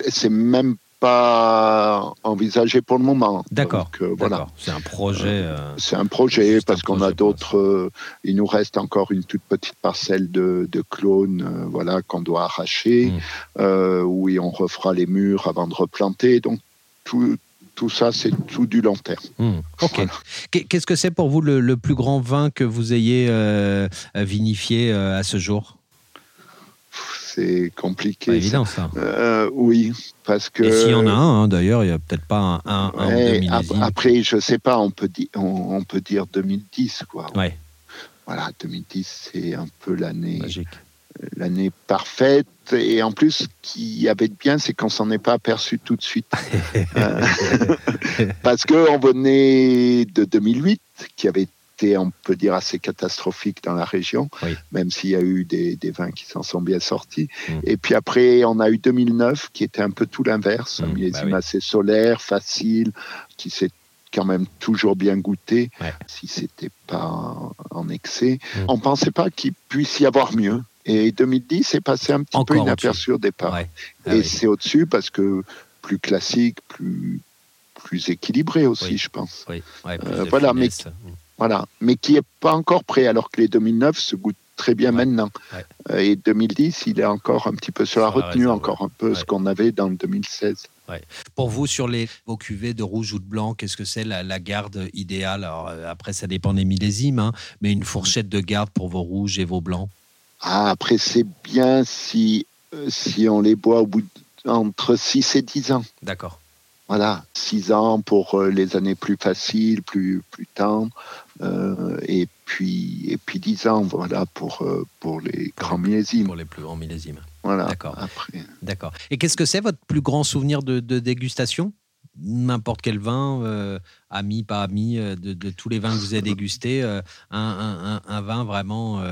[SPEAKER 2] C'est même pas envisagé pour le moment.
[SPEAKER 1] D'accord. Euh, voilà. C'est un projet.
[SPEAKER 2] c'est un projet parce qu'on a d'autres. il nous reste encore une toute petite parcelle de, clones, voilà, qu'on doit arracher, mmh. où on refera les murs avant de replanter. Donc tout, tout ça, c'est tout du long terme.
[SPEAKER 1] Hmm, ok. Qu'est-ce que c'est pour vous le, plus grand vin que vous ayez euh, vinifié euh, à ce jour?
[SPEAKER 2] C'est compliqué.
[SPEAKER 1] Pas évident ça.
[SPEAKER 2] Euh, oui, parce que.
[SPEAKER 1] Et s'il y en a un, hein, d'ailleurs, il n'y a peut-être pas un, un,
[SPEAKER 2] Après, je ne sais pas, on peut, dire, on, peut dire 2010, quoi.
[SPEAKER 1] Ouais.
[SPEAKER 2] Voilà, 2010, c'est un peu l'année. L'année parfaite. Et en plus, ce qui avait de bien, c'est qu'on s'en est pas aperçu tout de suite. Euh, parce qu'on venait de 2008, qui avait été, on peut dire, assez catastrophique dans la région, même s'il y a eu des, vins qui s'en sont bien sortis. Mm. Et puis après, on a eu 2009, qui était un peu tout l'inverse, un mm, millésime bah assez solaire, facile, qui s'est quand même toujours bien goûté, si c'était pas en excès. On mm. On pensait pas qu'il puisse y avoir mieux. Et 2010 c'est passé un petit peu inaperçu au départ. Ah et c'est au-dessus parce que plus classique, plus, plus équilibré aussi, je pense.
[SPEAKER 1] Euh,
[SPEAKER 2] voilà, mais, voilà, mais qui n'est pas encore prêt, alors que les 2009 se goûtent très bien maintenant. Euh, et 2010, il est encore un petit peu sur la retenue, encore un peu ce qu'on avait dans 2016.
[SPEAKER 1] Pour vous, sur les, vos cuvées de rouge ou de blanc, qu'est-ce que c'est la, garde idéale? Alors, euh, Après, ça dépend des millésimes, hein, mais une fourchette de garde pour vos rouges et vos blancs?
[SPEAKER 2] Ah, Après, c'est bien si, euh, si on les boit au bout entre 6 et 10 ans.
[SPEAKER 1] D'accord.
[SPEAKER 2] Voilà, 6 ans pour les années plus faciles, plus, plus tendres. et puis et puis 10 ans voilà pour euh, pour les grands millésimes
[SPEAKER 1] pour les plus grands millésimes
[SPEAKER 2] voilà
[SPEAKER 1] d'accord d'accord et qu'est-ce que c'est votre plus grand souvenir de, dégustation? N'importe quel vin euh, ami pas ami euh, de, tous les vins que vous avez dégustés un, un, vin vraiment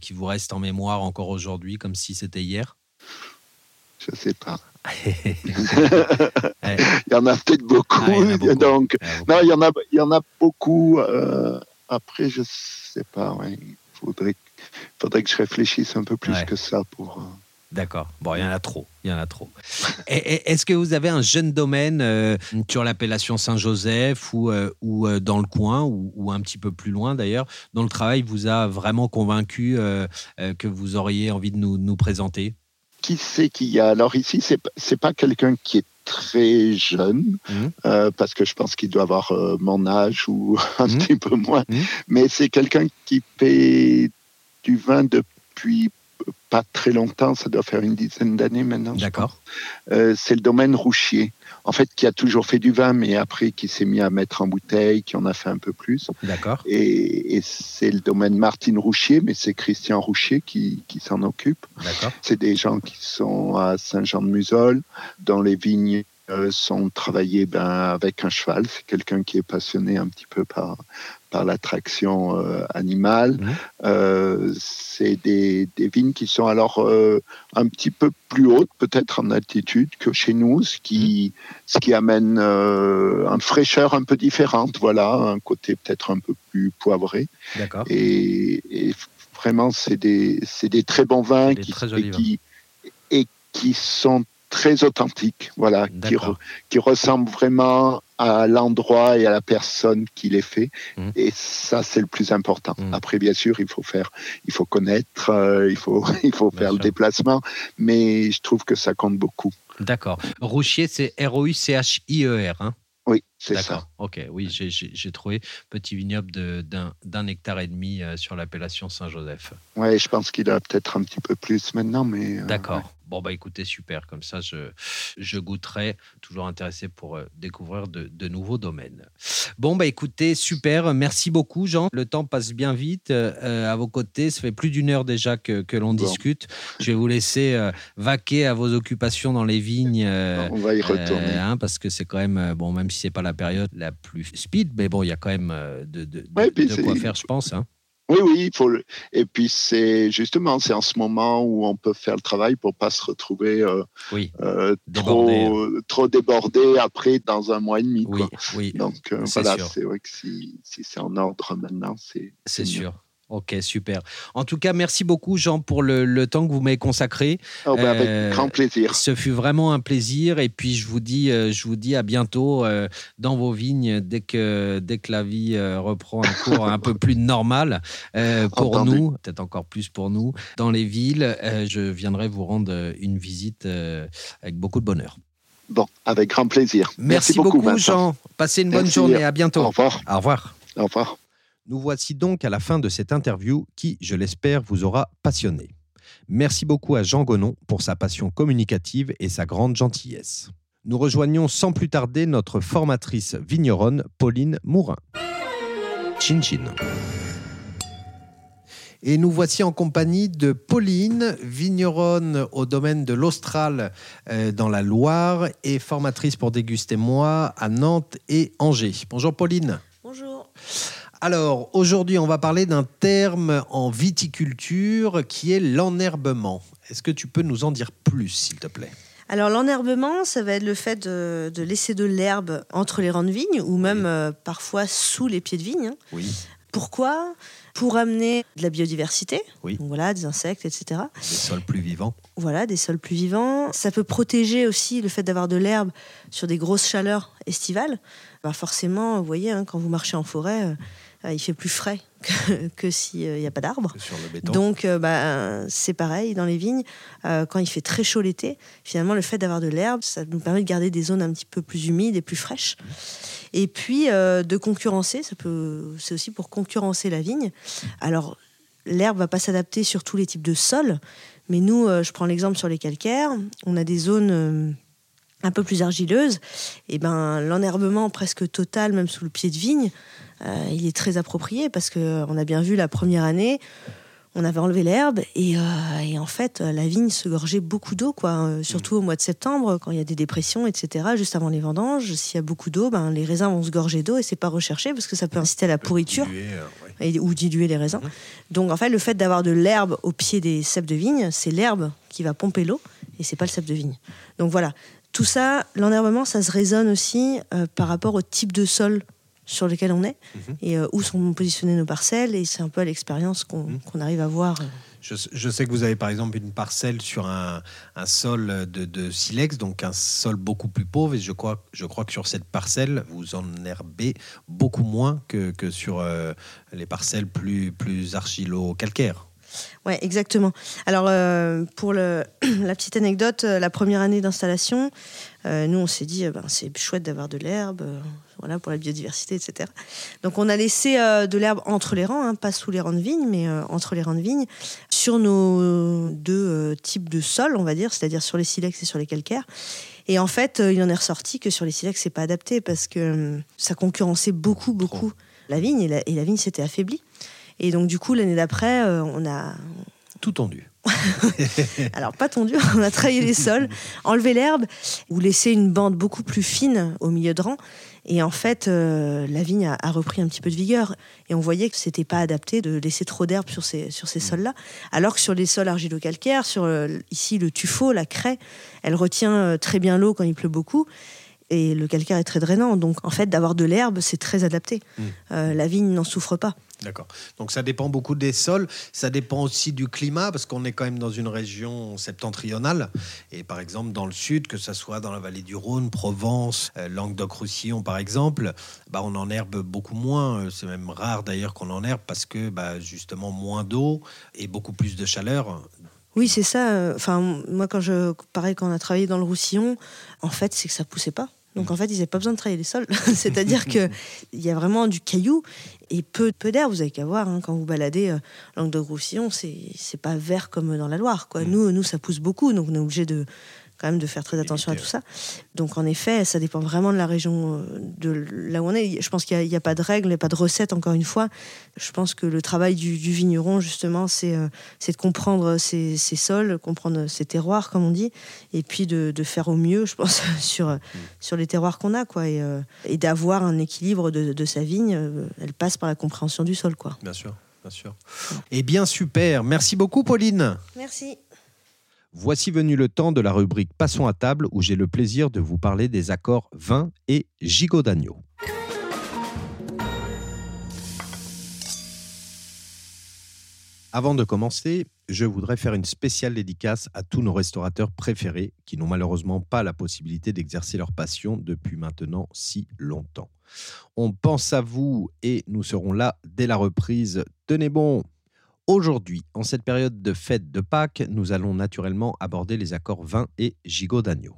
[SPEAKER 1] qui vous reste en mémoire encore aujourd'hui comme si c'était hier?
[SPEAKER 2] Je sais pas il y en a peut-être beaucoup, ah, donc non il y en a il y en a beaucoup après je sais pas. Il faudrait, faudrait que je réfléchisse un peu plus que ça pour. Euh,
[SPEAKER 1] D'accord. Bon, il y en a trop. Il y en a trop. Est-ce que vous avez un jeune domaine euh, sur l'appellation Saint-Joseph ou, euh, ou dans le coin ou, un petit peu plus loin d'ailleurs, dont le travail vous a vraiment convaincu que vous auriez envie de nous, nous présenter?
[SPEAKER 2] Qui c'est qu'il y a Alors ici, c'est n'est pas quelqu'un qui est très jeune, mmh. euh, parce que je pense qu'il doit avoir euh, mon âge ou un mmh. petit peu moins, mmh. mais c'est quelqu'un qui fait du vin depuis pas très longtemps, ça doit faire une dizaine d'années maintenant.
[SPEAKER 1] D'accord.
[SPEAKER 2] Euh, c'est le domaine Rouchier. En fait, qui a toujours fait du vin, mais après qui s'est mis à mettre en bouteille, qui en a fait un peu plus.
[SPEAKER 1] D'accord.
[SPEAKER 2] Et, c'est le domaine Martine Rouchier, mais c'est Christian Rouchier qui, qui s'en occupe.
[SPEAKER 1] D'accord.
[SPEAKER 2] C'est des gens qui sont à Saint-Jean-de-Musol, dans les vignes euh, sont travaillés ben, avec un cheval. C'est quelqu'un qui est passionné un petit peu par, par l'attraction euh, animale. Mmh. Euh, c'est des, des, vignes qui sont alors un petit peu plus hautes, peut-être en altitude que chez nous, ce qui, ce qui amène une fraîcheur un peu différente. Voilà, un côté peut-être un peu plus poivré.
[SPEAKER 1] D'accord.
[SPEAKER 2] Et, et, vraiment, c'est des, des, très bons vins qui, qui, et qui sont très authentique, voilà, qui, qui, ressemble vraiment à l'endroit et à la personne qui les fait. Mmh. Et ça, c'est le plus important. Mmh. Après, bien sûr, il faut faire, il faut connaître, euh, il faut, il faut faire le déplacement, mais je trouve que ça compte beaucoup.
[SPEAKER 1] D'accord. Rouchier, c'est R-O-U-C-H-I-E-R. Hein?
[SPEAKER 2] Oui, c'est ça.
[SPEAKER 1] Ok, oui, j'ai trouvé petit vignoble d'un hectare et demi euh, sur l'appellation Saint-Joseph.
[SPEAKER 2] Oui, je pense qu'il a peut-être un petit peu plus maintenant, mais.
[SPEAKER 1] Euh, D'accord. Bon, bah écoutez, super. Comme ça, je, je goûterai. Toujours intéressé pour euh, découvrir de, de, nouveaux domaines. Bon, bah écoutez, super. Merci beaucoup, Jean. Le temps passe bien vite. Euh, à vos côtés, ça fait plus d'une heure déjà que, que l'on discute. Je vais vous laisser euh, vaquer à vos occupations dans les vignes.
[SPEAKER 2] On va y retourner.
[SPEAKER 1] Hein, parce que c'est quand même, bon, même si c'est pas la période la plus speed, mais bon, il y a quand même de, de, de quoi faire, je pense. Hein.
[SPEAKER 2] Oui, oui, il faut. Le... Et puis c'est justement, c'est en ce moment où on peut faire le travail pour pas se retrouver euh, euh, trop, trop débordé après dans un mois et demi.
[SPEAKER 1] Oui, oui.
[SPEAKER 2] Donc euh, voilà, c'est vrai que si, si c'est en ordre maintenant, c'est.
[SPEAKER 1] C'est sûr. Ok, super. En tout cas, merci beaucoup, Jean, pour le, temps que vous m'avez consacré.
[SPEAKER 2] Oh, ben, avec grand plaisir.
[SPEAKER 1] Ce fut vraiment un plaisir. Et puis, je vous dis, je vous dis à bientôt dans vos vignes dès que, dès que la vie reprend un cours un peu plus normal pour nous, peut-être encore plus pour nous. Dans les villes, je viendrai vous rendre une visite avec beaucoup de bonheur.
[SPEAKER 2] Bon, avec grand plaisir.
[SPEAKER 1] Merci, beaucoup, Jean. Passez une bonne journée. À bientôt.
[SPEAKER 2] Au revoir.
[SPEAKER 1] Au revoir.
[SPEAKER 2] Au revoir.
[SPEAKER 1] Nous voici donc à la fin de cette interview qui, je l'espère, vous aura passionné. Merci beaucoup à Jean Gonon pour sa passion communicative et sa grande gentillesse. Nous rejoignons sans plus tarder notre formatrice vigneronne, Pauline Mourin. Chin Chin. Et nous voici en compagnie de Pauline, vigneronne au domaine de l'Austral euh, dans la Loire et formatrice pour déguster moi à Nantes et Angers. Bonjour Pauline.
[SPEAKER 3] Bonjour.
[SPEAKER 1] Alors, aujourd'hui, on va parler d'un terme en viticulture qui est l'enherbement. Est-ce que tu peux nous en dire plus, s'il te plaît?
[SPEAKER 3] Alors l'enherbement, ça va être le fait de, laisser de l'herbe entre les rangs de vignes ou même euh, parfois sous les pieds de vigne.
[SPEAKER 1] Oui.
[SPEAKER 3] Pourquoi? Pour amener de la biodiversité,
[SPEAKER 1] Oui.
[SPEAKER 3] Donc voilà, des insectes, etc.
[SPEAKER 1] Des sols plus vivants.
[SPEAKER 3] Voilà, des sols plus vivants. Ça peut protéger aussi le fait d'avoir de l'herbe sur des grosses chaleurs estivales. Bah forcément, vous voyez, hein, quand vous marchez en forêt, euh, il fait plus frais que, que s'il n'y a pas d'arbres. Donc, euh, bah, c'est pareil dans les vignes. euh, quand il fait très chaud l'été, finalement, le fait d'avoir de l'herbe, ça nous permet de garder des zones un petit peu plus humides et plus fraîches. Et puis, euh, de concurrencer, ça peut, c'est aussi pour concurrencer la vigne. Alors, l'herbe va pas s'adapter sur tous les types de sols, mais nous, euh, je prends l'exemple sur les calcaires. On a des zones euh, un peu plus argileuses. Et ben, l'enherbement presque total, même sous le pied de vigne, euh, il est très approprié parce que on a bien vu la première année, on avait enlevé l'herbe et, euh, et en fait la vigne se gorgeait beaucoup d'eau, quoi. Euh, surtout au mois de septembre quand il y a des dépressions, etc. Juste avant les vendanges, s'il y a beaucoup d'eau, ben les raisins vont se gorger d'eau et c'est pas recherché parce que ça peut inciter à la pourriture
[SPEAKER 1] euh, ouais.
[SPEAKER 3] et- ou diluer les raisins.
[SPEAKER 1] Mhm.
[SPEAKER 3] Donc en fait, le fait d'avoir de l'herbe au pied des cèpes de vigne, c'est l'herbe qui va pomper l'eau et c'est pas le cèpe de vigne. Donc voilà, tout ça, l'enherbement, ça se résonne aussi euh, par rapport au type de sol sur lequel on est
[SPEAKER 1] Mhm.
[SPEAKER 3] et euh, où sont positionnées nos parcelles et c'est un peu l'expérience qu'on
[SPEAKER 1] Mhm.
[SPEAKER 3] qu'on arrive à voir. euh.
[SPEAKER 1] Je, je sais que vous avez par exemple une parcelle sur un, un sol de, de silex, donc un sol beaucoup plus pauvre, et je crois, je crois que sur cette parcelle, vous en herbez beaucoup moins que, que sur euh, les parcelles plus, plus argilo-calcaires.
[SPEAKER 3] Ouais, exactement. Alors, euh, pour le, la petite anecdote, euh, la première année d'installation, euh, nous, on s'est dit, ben, c'est chouette d'avoir de l'herbe, euh, voilà, pour la biodiversité, etc. Donc, on a laissé de l'herbe entre les rangs, hein, pas sous les rangs de vignes, mais entre les rangs de vignes, sur nos deux types de sols, on va dire, c'est-à-dire sur les silex et sur les calcaires. Et en fait, il en est ressorti que sur les silex, c'est pas adapté parce que ça concurrençait beaucoup, beaucoup la vigne et la, et la vigne s'était affaiblie. Et donc, du coup, l'année d'après, euh, on a,
[SPEAKER 1] Tout tendu.
[SPEAKER 3] alors pas tondu, on a travaillé les sols, enlevé l'herbe ou laissé une bande beaucoup plus fine au milieu de rang. Et en fait, euh, la vigne a, a repris un petit peu de vigueur. Et on voyait que c'était pas adapté de laisser trop d'herbe sur ces, sur ces sols-là. Alors que sur les sols argilo-calcaires, sur euh, ici le tuffeau, la craie, elle retient très bien l'eau quand il pleut beaucoup. Et le calcaire est très drainant. Donc en fait, d'avoir de l'herbe, c'est très adapté.
[SPEAKER 1] Mm.
[SPEAKER 3] Euh, la vigne n'en souffre pas.
[SPEAKER 1] D'accord. Donc ça dépend beaucoup des sols, ça dépend aussi du climat, parce qu'on est quand même dans une région septentrionale. Et par exemple, dans le sud, que ce soit dans la vallée du Rhône, Provence, euh, Languedoc-Roussillon par exemple, bah, on en herbe beaucoup moins. Euh, C'est même rare d'ailleurs qu'on en herbe parce que bah, justement moins d'eau et beaucoup plus de chaleur.
[SPEAKER 3] Oui, c'est ça. Enfin, moi, quand je, pareil, quand on a travaillé dans le Roussillon, en fait, c'est que ça poussait pas. Donc, en fait, ils n'avaient pas besoin de travailler les sols. C'est-à-dire que il y a vraiment du caillou et peu, peu d'air. Vous avez qu'à voir hein, quand vous baladez euh, Languedoc-Roussillon, c'est c'est pas vert comme dans la Loire. Quoi. Nous, nous, ça pousse beaucoup, donc on est obligé de quand même de faire très attention à tout ça. Donc, en effet, ça dépend vraiment de la région, euh, de là où on est. Je pense qu'il n'y a, pas de règles, pas de recettes. Encore une fois, je pense que le travail du, du vigneron, justement, c'est euh, de comprendre ses, ses sols, comprendre ses terroirs, comme on dit, et puis de, de faire au mieux, je pense, sur, sur les terroirs qu'on a, quoi, et, euh, et d'avoir un équilibre de, de sa vigne. euh, Elle passe par la compréhension du sol, quoi.
[SPEAKER 1] Bien sûr, bien sûr. Eh bien, super. Merci beaucoup, Pauline.
[SPEAKER 3] Merci.
[SPEAKER 1] Voici venu le temps de la rubrique Passons à table où j'ai le plaisir de vous parler des accords vin et gigot d'agneau. Avant de commencer, je voudrais faire une spéciale dédicace à tous nos restaurateurs préférés qui n'ont malheureusement pas la possibilité d'exercer leur passion depuis maintenant si longtemps. On pense à vous et nous serons là dès la reprise. Tenez bon Aujourd'hui, en cette période de fête de Pâques, nous allons naturellement aborder les accords vin et gigot d'agneau.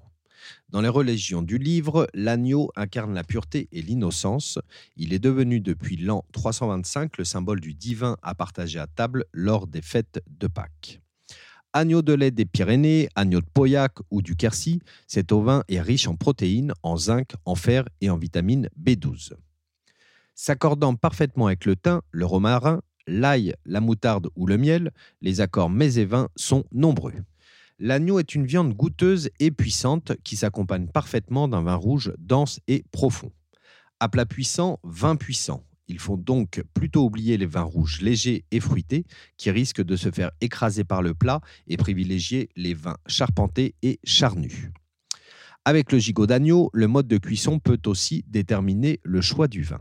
[SPEAKER 1] Dans les religions du livre, l'agneau incarne la pureté et l'innocence. Il est devenu depuis l'an 325 le symbole du divin à partager à table lors des fêtes de Pâques. Agneau de lait des Pyrénées, agneau de Pauillac ou du Quercy, cet ovin est riche en protéines, en zinc, en fer et en vitamine B12. S'accordant parfaitement avec le thym, le romarin, l'ail, la moutarde ou le miel, les accords mets et vins sont nombreux. L'agneau est une viande goûteuse et puissante qui s'accompagne parfaitement d'un vin rouge dense et profond. À plat puissant, vin puissant. Il faut donc plutôt oublier les vins rouges légers et fruités qui risquent de se faire écraser par le plat et privilégier les vins charpentés et charnus. Avec le gigot d'agneau, le mode de cuisson peut aussi déterminer le choix du vin.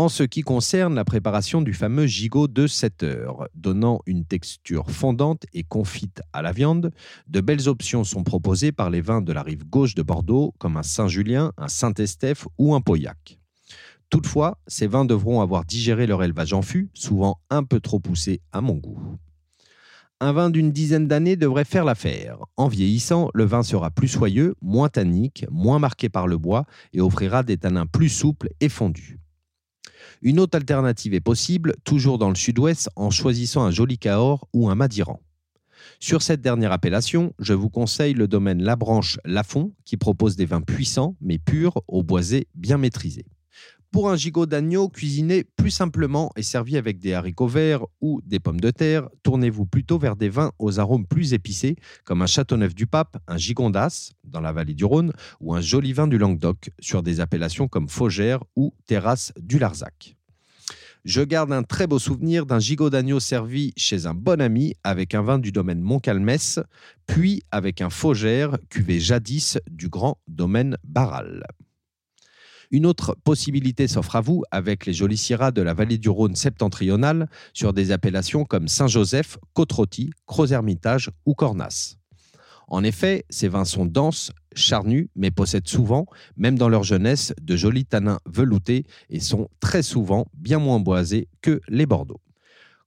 [SPEAKER 1] En ce qui concerne la préparation du fameux gigot de 7 heures, donnant une texture fondante et confite à la viande, de belles options sont proposées par les vins de la rive gauche de Bordeaux, comme un Saint-Julien, un Saint-Estèphe ou un Pauillac. Toutefois, ces vins devront avoir digéré leur élevage en fût, souvent un peu trop poussé à mon goût. Un vin d'une dizaine d'années devrait faire l'affaire. En vieillissant, le vin sera plus soyeux, moins tannique, moins marqué par le bois et offrira des tanins plus souples et fondus. Une autre alternative est possible, toujours dans le sud-ouest, en choisissant un joli Cahors ou un Madiran. Sur cette dernière appellation, je vous conseille le domaine La Branche qui propose des vins puissants mais purs, au boisé bien maîtrisé. Pour un gigot d'agneau cuisiné plus simplement et servi avec des haricots verts ou des pommes de terre, tournez-vous plutôt vers des vins aux arômes plus épicés, comme un Châteauneuf du Pape, un Gigondas, dans la vallée du Rhône, ou un joli vin du Languedoc, sur des appellations comme Faugère ou Terrasse du Larzac. Je garde un très beau souvenir d'un gigot d'agneau servi chez un bon ami avec un vin du domaine Montcalmès, puis avec un Faugère cuvé jadis du grand domaine Barral. Une autre possibilité s'offre à vous avec les jolis syrahs de la vallée du Rhône septentrionale sur des appellations comme Saint-Joseph, Côte-Rôtie, Croz-Hermitage ou Cornas. En effet, ces vins sont denses, charnus, mais possèdent souvent, même dans leur jeunesse, de jolis tanins veloutés et sont très souvent bien moins boisés que les Bordeaux.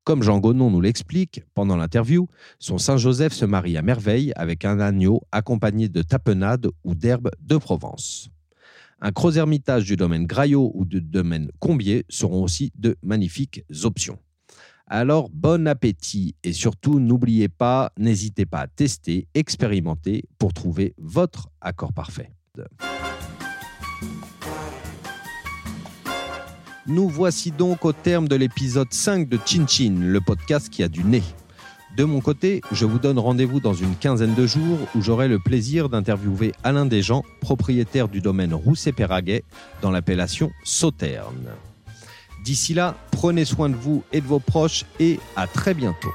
[SPEAKER 1] Comme Jean Gonon nous l'explique pendant l'interview, son Saint-Joseph se marie à merveille avec un agneau accompagné de tapenade ou d'herbes de Provence. Un Croz Hermitage du domaine Graillot ou du domaine Combier seront aussi de magnifiques options. Alors bon appétit et surtout n'oubliez pas, n'hésitez pas à tester, expérimenter pour trouver votre accord parfait. Nous voici donc au terme de l'épisode 5 de Chin Chin, le podcast qui a du nez. De mon côté, je vous donne rendez-vous dans une quinzaine de jours où j'aurai le plaisir d'interviewer Alain Desjans, propriétaire du domaine Rousset-Péraguet, dans l'appellation Sauterne. D'ici là, prenez soin de vous et de vos proches et à très bientôt.